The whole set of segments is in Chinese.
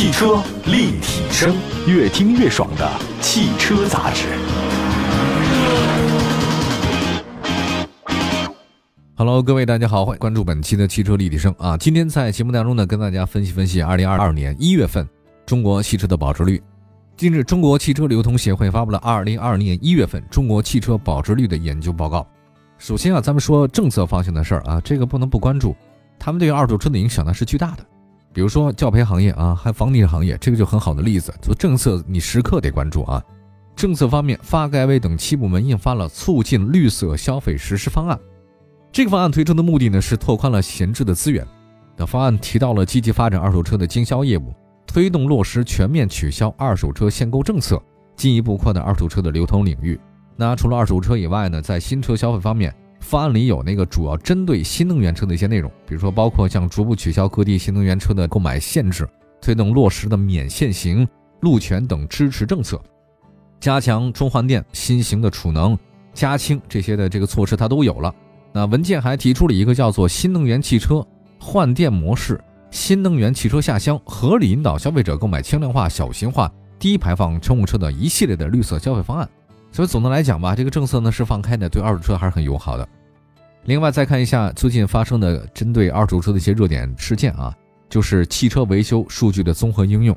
汽车立体声，越听越爽的汽车杂志。Hello，各位大家好，欢迎关注本期的汽车立体声啊。今天在节目当中呢，跟大家分析分析2022年一月份中国汽车的保值率。近日，中国汽车流通协会发布了2022年一月份中国汽车保值率的研究报告。首先啊，咱们说政策方向的事儿啊，这个不能不关注，他们对于二手车的影响呢是巨大的。比如说教培行业啊，还房地产行业，这个就很好的例子。做政策，你时刻得关注啊。政策方面，发改委等七部门印发了促进绿色消费实施方案。这个方案推出的目的呢，是拓宽了闲置的资源。那方案提到了积极发展二手车的经销业务，推动落实全面取消二手车限购政策，进一步扩大二手车的流通领域。那除了二手车以外呢，在新车消费方面，方案里有那个主要针对新能源车的一些内容，比如说包括像逐步取消各地新能源车的购买限制，推动落实的免限行、路权等支持政策，加强充换电、新型的储能、加氢这些的这个措施，它都有了。那文件还提出了一个叫做“新能源汽车换电模式，新能源汽车下乡，合理引导消费者购买轻量化、小型化、低排放乘用车”的一系列的绿色消费方案。所以总的来讲吧，这个政策呢是放开的，对二手车还是很友好的。另外再看一下最近发生的针对二手车的一些热点事件啊，就是汽车维修数据的综合应用。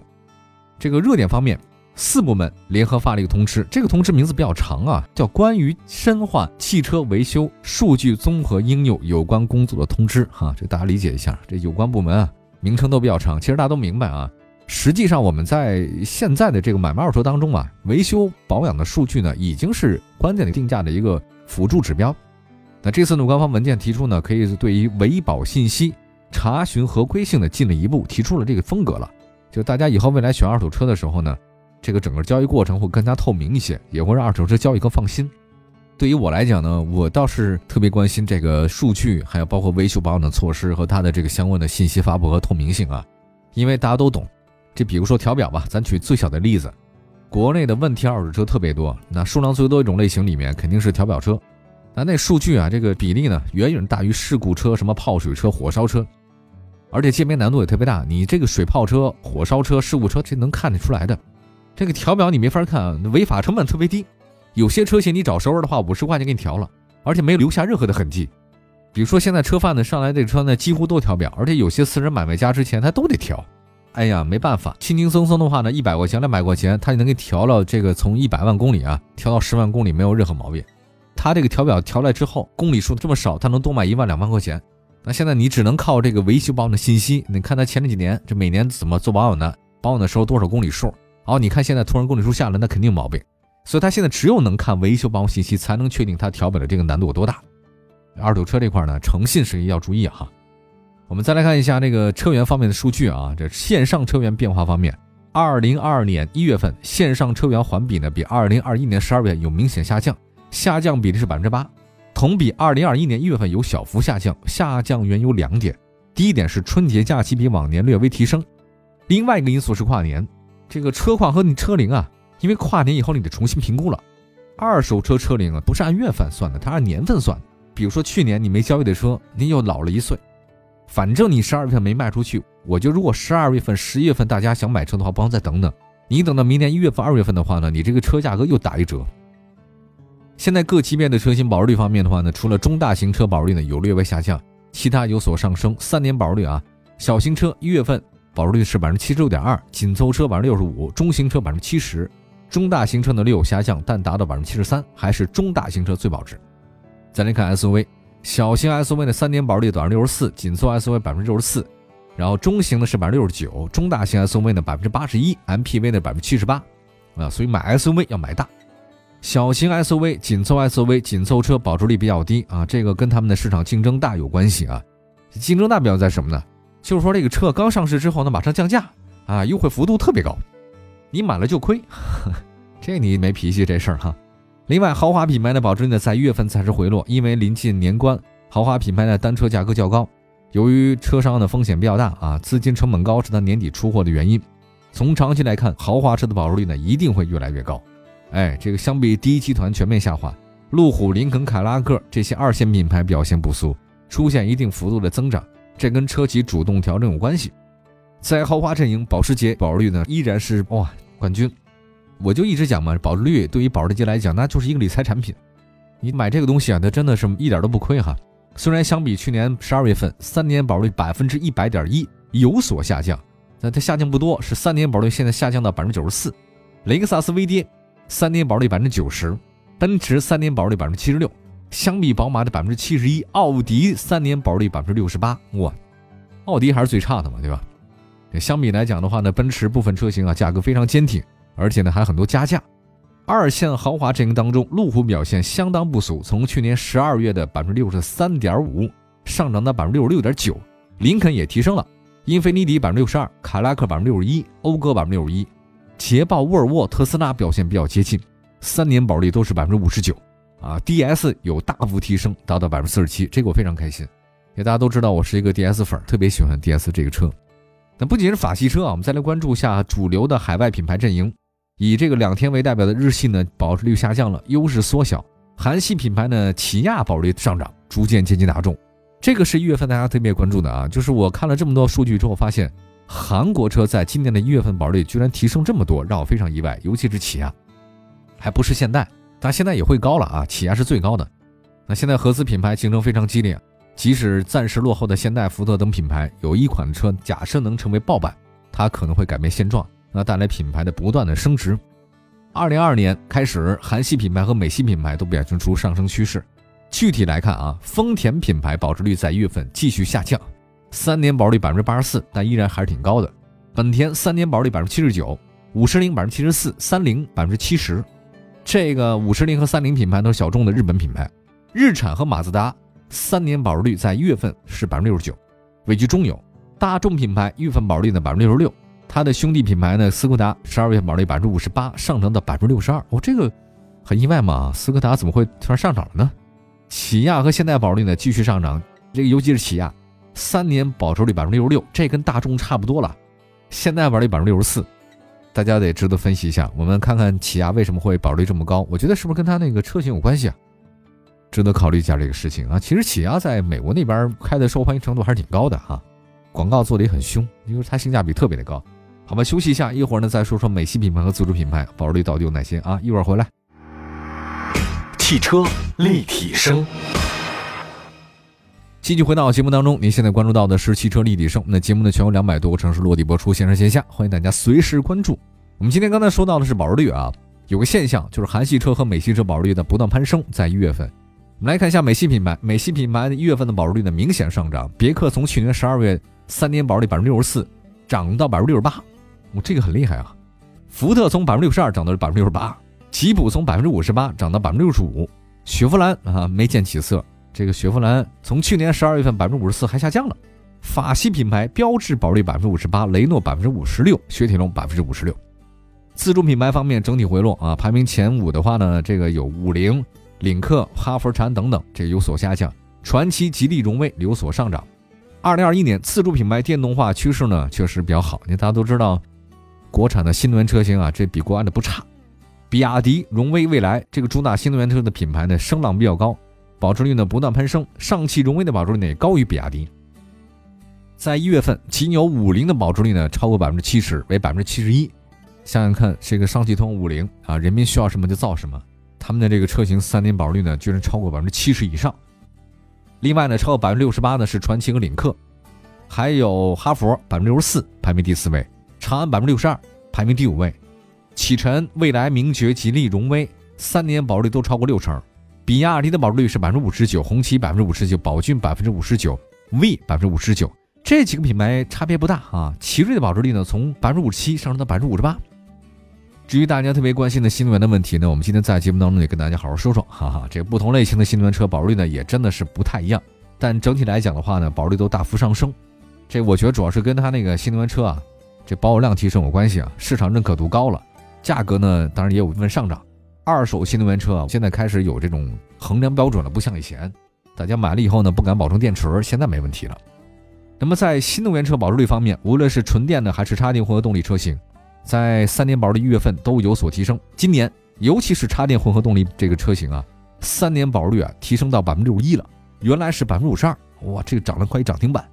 这个热点方面。四部门联合发了一个通知，这个通知名字比较长啊，叫《关于深化汽车维修数据综合应用有关工作的通知》哈，这大家理解一下，这有关部门啊名称都比较长，其实大家都明白啊。实际上我们在现在的这个买卖二手车当中啊，维修保养的数据呢，已经是关键的定价的一个辅助指标。那这次呢，官方文件提出呢，可以对于维保信息查询合规性的进了一步，提出了这个风格了，就大家以后未来选二手车的时候呢。这个整个交易过程会更加透明一些，也会让二手车交易更放心。对于我来讲呢，我倒是特别关心这个数据，还有包括维修保养的措施和它的这个相关的信息发布和透明性啊。因为大家都懂，这比如说调表吧，咱举最小的例子，国内的问题二手车特别多，那数量最多一种类型里面肯定是调表车，那那数据啊，这个比例呢远远大于事故车、什么泡水车、火烧车，而且鉴别难度也特别大。你这个水泡车、火烧车、事故车，这能看得出来的。这个调表你没法看，违法成本特别低。有些车型你找熟人的话，五十块钱给你调了，而且没有留下任何的痕迹。比如说现在车贩子上来这车呢，几乎都调表，而且有些私人买卖家之前他都得调。哎呀，没办法，轻轻松松的话呢，一百块钱、两百块钱，他就能给调了。这个从一百万公里啊调到十万公里没有任何毛病。他这个调表调来之后，公里数这么少，他能多卖一万两万块钱。那现在你只能靠这个维修保养的信息，你看他前几年这每年怎么做保养的，保养的时候多少公里数。哦，你看现在突然公里数下来，那肯定毛病，所以他现在只有能看维修保养信息，才能确定他调表的这个难度有多大。二手车这块呢，诚信是一要注意哈。我们再来看一下这个车源方面的数据啊，这线上车源变化方面，二零二二年一月份线上车源环比呢，比二零二一年十二月有明显下降，下降比例是百分之八，同比二零二一年一月份有小幅下降，下降原有两点，第一点是春节假期比往年略微提升，另外一个因素是跨年。这个车况和你车龄啊，因为跨年以后你得重新评估了。二手车车龄啊，不是按月份算的，它按年份算。比如说去年你没交易的车，您又老了一岁。反正你十二月份没卖出去，我就如果十二月份、十一月份大家想买车的话，不妨再等等。你等到明年一月份、二月份的话呢，你这个车价格又打一折。现在各级别的车型保值率方面的话呢，除了中大型车保值率呢有略微下降，其他有所上升。三年保值率啊，小型车一月份。保值率是百分之七十六点二，紧凑车百分之六十五，中型车百分之七十，中大型车呢略有下降，但达到百分之七十三，还是中大型车最保值。再来看 SUV，小型 SUV 的三年保值率百分之六十四，紧凑 SUV 百分之六十四，然后中型的是百分之六十九，中大型 SUV 呢百分之八十一，MPV 呢百分之七十八。啊，所以买 SUV 要买大，小型 SUV、紧凑 SUV、紧凑车保值率比较低啊，这个跟他们的市场竞争大有关系啊。竞争大表在什么呢？就是说，这个车刚上市之后呢，马上降价啊，优惠幅度特别高，你买了就亏，这你没脾气这事儿哈。另外，豪华品牌的保值率呢，在一月份才是回落，因为临近年关，豪华品牌的单车价格较高，由于车商的风险比较大啊，资金成本高是它年底出货的原因。从长期来看，豪华车的保值率呢一定会越来越高。哎，这个相比第一集团全面下滑，路虎、林肯、凯拉克这些二线品牌表现不俗，出现一定幅度的增长。这跟车企主动调整有关系。在豪华阵营，保时捷保值率呢依然是哇冠军。我就一直讲嘛，保值率对于保时捷来讲，那就是一个理财产品。你买这个东西啊，它真的是一点都不亏哈。虽然相比去年十二月份，三年保值率百分之一百点一有所下降，但它下降不多，是三年保值率现在下降到百分之九十四。雷克萨斯微跌，三年保值率百分之九十，奔驰三年保值率百分之七十六，相比宝马的百分之七十一，奥迪三年保值率百分之六十八。哇，奥迪还是最差的嘛，对吧？相比来讲的话呢，奔驰部分车型啊价格非常坚挺。而且呢，还很多加价。二线豪华阵营当中，路虎表现相当不俗，从去年十二月的百分之六十三点五上涨到百分之六十六点九。林肯也提升了，英菲尼迪百分之六十二，凯拉克百分之六十一，讴歌百分之六十一，捷豹、沃尔沃、特斯拉表现比较接近，三年保利都是百分之五十九。啊，DS 有大幅提升，达到百分之四十七，这个我非常开心。也大家都知道，我是一个 DS 粉，特别喜欢 DS 这个车。那不仅是法系车啊，我们再来关注一下主流的海外品牌阵营。以这个两天为代表的日系呢，保值率下降了，优势缩小。韩系品牌呢，起亚保值率上涨，逐渐接近大众。这个是一月份大家特别关注的啊。就是我看了这么多数据之后，发现韩国车在今年的一月份保值率居然提升这么多，让我非常意外。尤其是起亚，还不是现代，但现在也会高了啊。起亚是最高的。那现在合资品牌竞争非常激烈，即使暂时落后的现代、福特等品牌，有一款车假设能成为爆版，它可能会改变现状。那带来品牌的不断的升值。二零二二年开始，韩系品牌和美系品牌都表现出上升趋势。具体来看啊，丰田品牌保值率在一月份继续下降，三年保值率百分之八十四，但依然还是挺高的。本田三年保值率百分之七十九，五十铃百分之七十四，三菱百分之七十。这个五十铃和三菱品牌都是小众的日本品牌。日产和马自达三年保值率在一月份是百分之六十九，位居中游。大众品牌一月份保值率呢百分之六十六。它的兄弟品牌呢，斯柯达十二月保率百分之五十八，上涨到百分之六十二。哦，这个很意外嘛？斯柯达怎么会突然上涨了呢？起亚和现代保值率呢继续上涨，这个尤其是起亚，三年保值率百分之六十六，这跟大众差不多了。现代保率百分之六十四，大家得值得分析一下。我们看看起亚为什么会保值率这么高？我觉得是不是跟它那个车型有关系啊？值得考虑一下这个事情啊。其实起亚在美国那边开的受欢迎程度还是挺高的哈，广告做的也很凶，因为它性价比特别的高。好吧，休息一下，一会儿呢再说说美系品牌和自主品牌保值率到底有哪些啊？一会儿回来。汽车立体声，继续回到节目当中，您现在关注到的是汽车立体声。那节目呢，全国两百多个城市落地播出，线上线下，欢迎大家随时关注。我们今天刚才说到的是保值率啊，有个现象就是韩系车和美系车保值率的不断攀升，在一月份，我们来看一下美系品牌，美系品牌的一月份的保值率呢明显上涨，别克从去年十二月三年保值率百分之六十四涨到百分之六十八。我这个很厉害啊！福特从百分之六十二涨到了百分之六十八，吉普从百分之五十八涨到百分之六十五，雪佛兰啊没见起色。这个雪佛兰从去年十二月份百分之五十四还下降了。法系品牌标致保值率百分之五十八，雷诺百分之五十六，雪铁龙百分之五十六。自主品牌方面整体回落啊，排名前五的话呢，这个有五菱、领克、哈弗禅等等，这有所下降。传祺、吉利、荣威有所上涨。二零二一年自主品牌电动化趋势呢确实比较好，因为大家都知道。国产的新能源车型啊，这比国外的不差。比亚迪、荣威、蔚来这个主打新能源车的品牌呢，声浪比较高，保值率呢不断攀升。上汽、荣威的保值率呢也高于比亚迪。在一月份，吉牛五菱的保值率呢超过百分之七十，为百分之七十一。想想看，这个上汽通五菱啊，人民需要什么就造什么，他们的这个车型三年保值率呢居然超过百分之七十以上。另外呢，超过百分之六十八的是传祺和领克，还有哈弗百分之六十四，排名第四位。长安百分之六十二，排名第五位；启辰、蔚来、名爵、吉利、荣威三年保值率都超过六成。比亚迪的保值率是百分之五十九，红旗百分之五十九，宝骏百分之五十九，V 百分之五十九。这几个品牌差别不大啊。奇瑞的保值率呢，从百分之五十七上升到百分之五十八。至于大家特别关心的新能源的问题呢，我们今天在节目当中也跟大家好好说说，哈哈。这个不同类型的新能源车保值率呢，也真的是不太一样。但整体来讲的话呢，保值率都大幅上升。这我觉得主要是跟它那个新能源车啊。这保有量提升有关系啊，市场认可度高了，价格呢当然也有部分上涨。二手新能源车啊，现在开始有这种衡量标准了，不像以前，大家买了以后呢不敢保证电池，现在没问题了。那么在新能源车保值率方面，无论是纯电的还是插电混合动力车型，在三年保值率一月份都有所提升。今年尤其是插电混合动力这个车型啊，三年保值率啊提升到百分之六十一了，原来是百分之五十二，哇，这个涨了快一涨停板。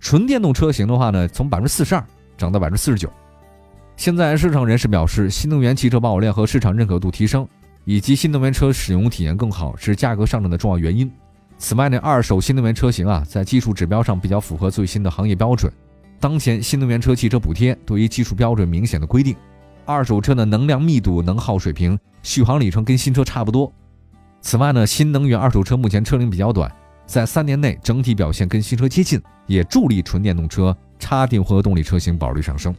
纯电动车型的话呢，从百分之四十二。涨到百分之四十九。现在市场人士表示，新能源汽车保有量和市场认可度提升，以及新能源车使用体验更好，是价格上涨的重要原因。此外呢，二手新能源车型啊，在技术指标上比较符合最新的行业标准。当前新能源车汽车补贴对于技术标准明显的规定，二手车的能量密度、能耗水平、续航里程跟新车差不多。此外呢，新能源二手车目前车龄比较短。在三年内整体表现跟新车接近，也助力纯电动车、插电混合动力车型保值率上升。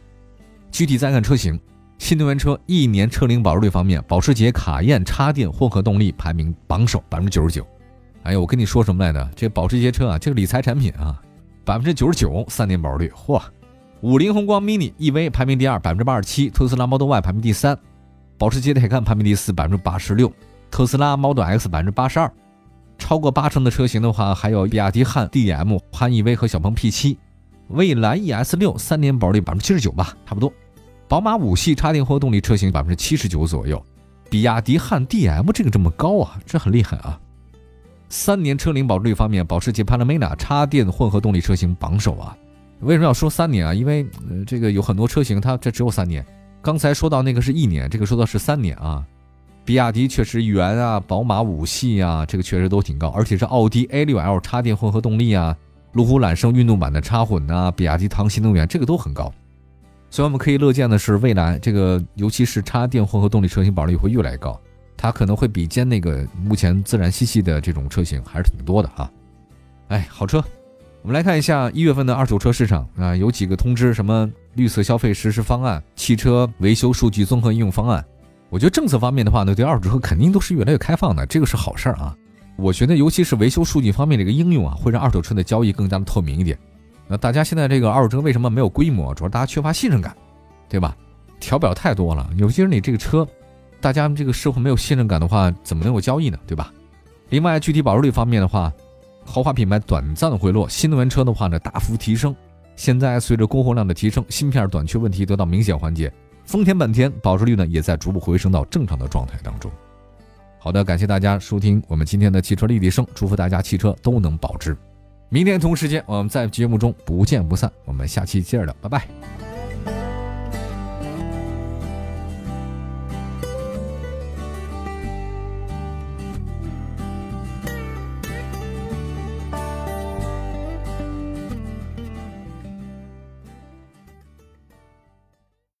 具体再看车型，新能源车一年车龄保值率方面，保时捷卡宴插电混合动力排名榜首，百分之九十九。哎呀，我跟你说什么来着？这保时捷车啊，这个理财产品啊，百分之九十九三年保值率，嚯！五菱宏光 mini EV 排名第二，百分之八十七；特斯拉 Model Y 排名第三，保时捷 Taycan 排名第四，百分之八十六；特斯拉 Model X 百分之八十二。超过八成的车型的话，还有比亚迪汉 DM、汉 EV 和小鹏 P7，蔚来 ES 六三年保值率百分之七十九吧，差不多。宝马五系插电混合动力车型百分之七十九左右，比亚迪汉 DM 这个这么高啊，这很厉害啊。三年车龄保值率方面，保时捷 Panamera 插电混合动力车型榜首啊。为什么要说三年啊？因为，这个有很多车型它这只有三年。刚才说到那个是一年，这个说到是三年啊。比亚迪确实元啊，宝马五系啊，这个确实都挺高，而且是奥迪 A6L 插电混合动力啊，路虎揽胜运动版的插混啊，比亚迪唐新能源这个都很高。所以我们可以乐见的是，未来这个尤其是插电混合动力车型保值率会越来越高，它可能会比肩那个目前自然吸气的这种车型还是挺多的啊。哎，好车，我们来看一下一月份的二手车市场啊，有几个通知，什么绿色消费实施方案、汽车维修数据综合应用方案。我觉得政策方面的话呢，对二手车肯定都是越来越开放的，这个是好事儿啊。我觉得尤其是维修数据方面这个应用啊，会让二手车的交易更加的透明一点。那大家现在这个二手车为什么没有规模？主要大家缺乏信任感，对吧？调表太多了，尤其是你这个车，大家这个社会没有信任感的话，怎么能有交易呢？对吧？另外，具体保值率方面的话，豪华品牌短暂的回落，新能源车的话呢大幅提升。现在随着供货量的提升，芯片短缺问题得到明显缓解。丰田、本田保值率呢，也在逐步回升到正常的状态当中。好的，感谢大家收听我们今天的汽车立体声，祝福大家汽车都能保值。明天同时间，我们在节目中不见不散。我们下期接着聊，拜拜。